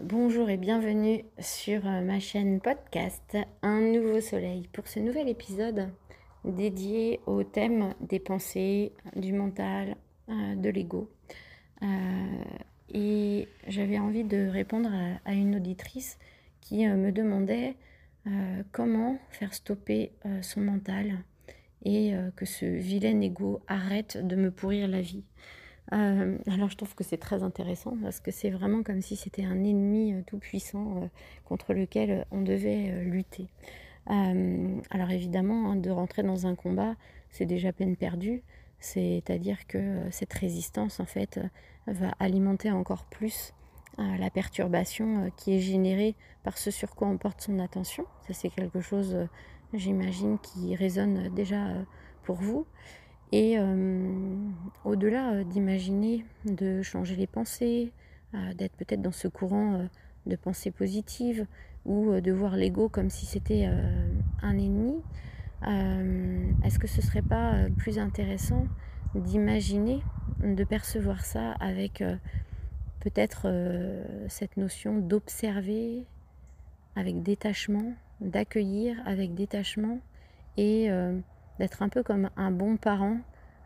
Bonjour et bienvenue sur euh, ma chaîne podcast Un nouveau soleil pour ce nouvel épisode dédié au thème des pensées, du mental, euh, de l'ego. Euh, et j'avais envie de répondre à, une auditrice qui me demandait comment faire stopper son mental et que ce vilain ego arrête de me pourrir la vie. Euh, alors je trouve que c'est très intéressant parce que c'est vraiment comme si c'était un ennemi euh, tout puissant euh, contre lequel on devait lutter. alors évidemment, hein, de rentrer dans un combat, c'est déjà peine perdue. C'est-à-dire que cette résistance, en fait, va alimenter encore plus la perturbation qui est générée par ce sur quoi on porte son attention. Ça, c'est quelque chose, j'imagine, qui résonne déjà pour vous. Et euh, au-delà euh, d'imaginer de changer les pensées, euh, d'être peut-être dans ce courant de pensées positives ou de voir l'ego comme si c'était un ennemi, est-ce que ce serait pas plus intéressant d'imaginer, de percevoir ça avec peut-être cette notion d'observer avec détachement, d'accueillir avec détachement et d'être un peu comme un bon parent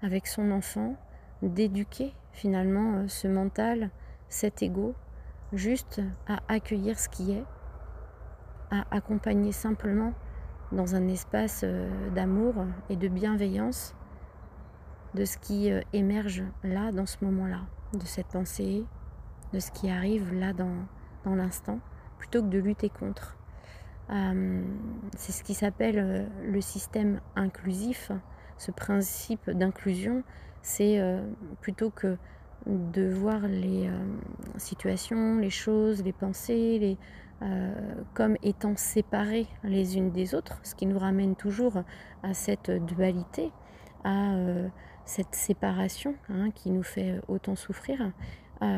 avec son enfant, d'éduquer finalement euh, ce mental, cet ego, juste à accueillir ce qui est, à accompagner simplement dans un espace euh, d'amour et de bienveillance de ce qui euh, émerge là, dans ce moment-là, de cette pensée, de ce qui arrive là dans, dans l'instant, plutôt que de lutter contre. Euh, c'est ce qui s'appelle euh, le système inclusif. Ce principe d'inclusion, c'est euh, plutôt que de voir les situations, les choses, les pensées, les, comme étant séparées les unes des autres, ce qui nous ramène toujours à cette dualité, à cette séparation hein, qui nous fait autant souffrir, et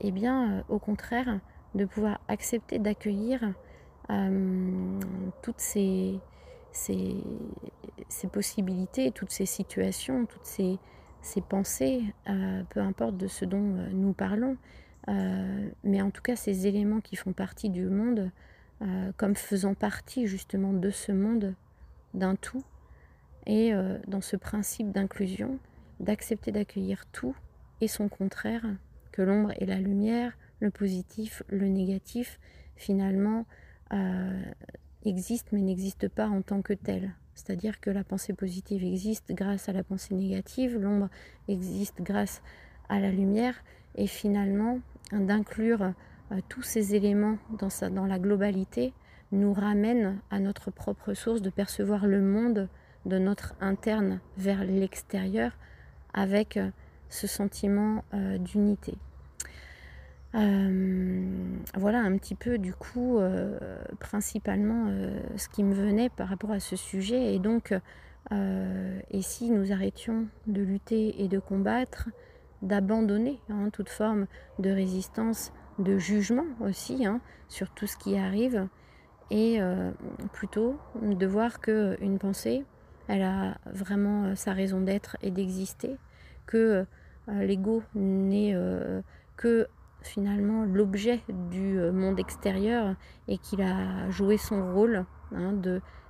eh bien au contraire de pouvoir accepter d'accueillir euh, toutes ces, possibilités, toutes ces situations, toutes ces, pensées, euh, peu importe de ce dont euh, nous parlons, mais en tout cas ces éléments qui font partie du monde, comme faisant partie justement de ce monde, d'un tout, et dans ce principe d'inclusion, d'accepter d'accueillir tout et son contraire, que l'ombre et la lumière, le positif, le négatif, finalement, euh, existe mais n'existe pas en tant que tel. C'est-à-dire que la pensée positive existe grâce à la pensée négative, l'ombre existe grâce à la lumière, et finalement d'inclure euh, tous ces éléments dans, la globalité nous ramène à notre propre source de percevoir le monde de notre interne vers l'extérieur avec euh, ce sentiment d'unité. Euh, voilà un petit peu du coup euh, principalement euh, ce qui me venait par rapport à ce sujet. Et donc et si nous arrêtions de lutter et de combattre, d'abandonner hein, toute forme de résistance, de jugement aussi hein, sur tout ce qui arrive et plutôt de voir que une pensée, elle a vraiment sa raison d'être et d'exister, que l'ego n'est que finalement l'objet du euh, monde extérieur et qu'il a joué son rôle hein,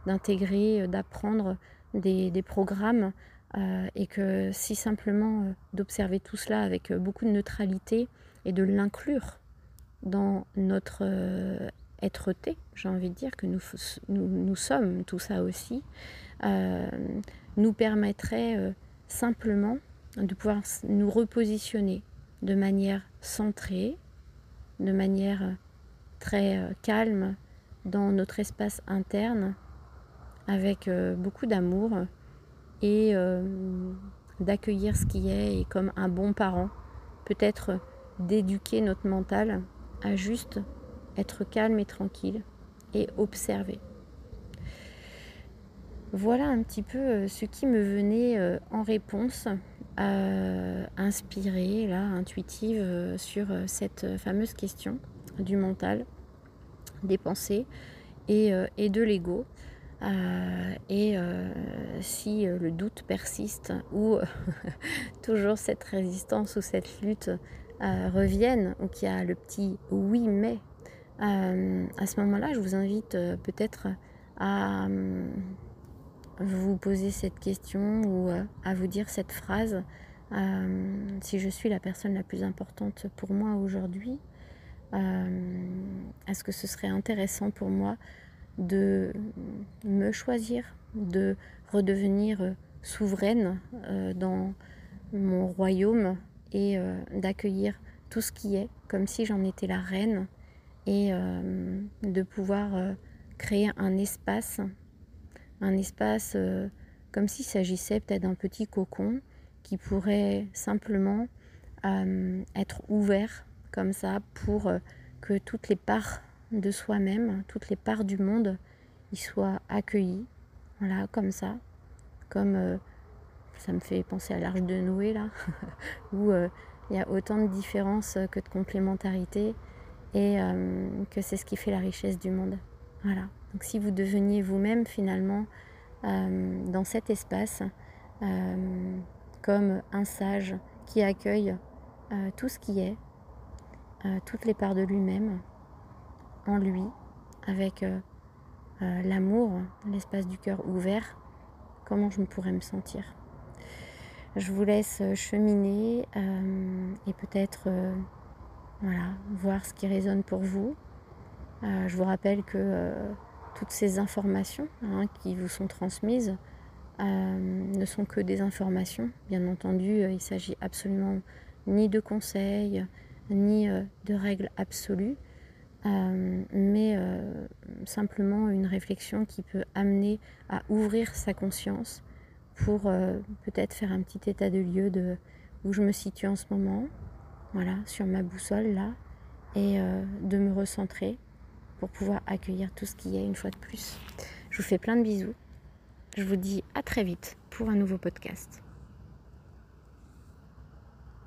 d'intégrer, euh, d'apprendre des, programmes euh, et que si simplement d'observer tout cela avec beaucoup de neutralité et de l'inclure dans notre être-té, j'ai envie de dire que nous, nous, sommes tout ça aussi, nous permettrait simplement de pouvoir nous repositionner de manière centrée, de manière très euh, calme dans notre espace interne, avec euh, beaucoup d'amour et euh, d'accueillir ce qui est et comme un bon parent, peut-être d'éduquer notre mental à juste être calme et tranquille et observer. Voilà un petit peu ce qui me venait en réponse euh, inspirée, là, intuitive euh, sur euh, cette fameuse question du mental, des pensées et, et de l'ego. et si le doute persiste ou toujours cette résistance ou cette lutte revienne ou qu'il y a le petit oui mais à ce moment-là, je vous invite peut-être à vous poser cette question ou à vous dire cette phrase. si je suis la personne la plus importante pour moi aujourd'hui, est-ce que ce serait intéressant pour moi de me choisir, de redevenir souveraine euh, dans mon royaume et euh, d'accueillir tout ce qui est comme si j'en étais la reine et euh, de pouvoir créer un espace, un espace comme s'il s'agissait peut-être d'un petit cocon qui pourrait simplement être ouvert comme ça pour que toutes les parts de soi-même, toutes les parts du monde, y soient accueillies, voilà, comme ça, comme euh, ça me fait penser à l'arche de Noé là, où euh, il y a autant de différences que de complémentarité et euh, que c'est ce qui fait la richesse du monde. Voilà. Donc si vous deveniez vous-même finalement dans cet espace comme un sage qui accueille tout ce qui est, toutes les parts de lui-même, en lui, avec euh, euh, l'amour, l'espace du cœur ouvert, comment je pourrais me sentir? Je vous laisse euh, cheminer et peut-être voilà, voir ce qui résonne pour vous. je vous rappelle que toutes ces informations hein, qui vous sont transmises ne sont que des informations. Bien entendu, il s'agit absolument ni de conseils, ni de règles absolues. Euh, mais euh, simplement une réflexion qui peut amener à ouvrir sa conscience pour euh, peut-être faire un petit état de lieu de où je me situe en ce moment, voilà, sur ma boussole là, et de me recentrer pour pouvoir accueillir tout ce qui est une fois de plus. Je vous fais plein de bisous. Je vous dis à très vite pour un nouveau podcast.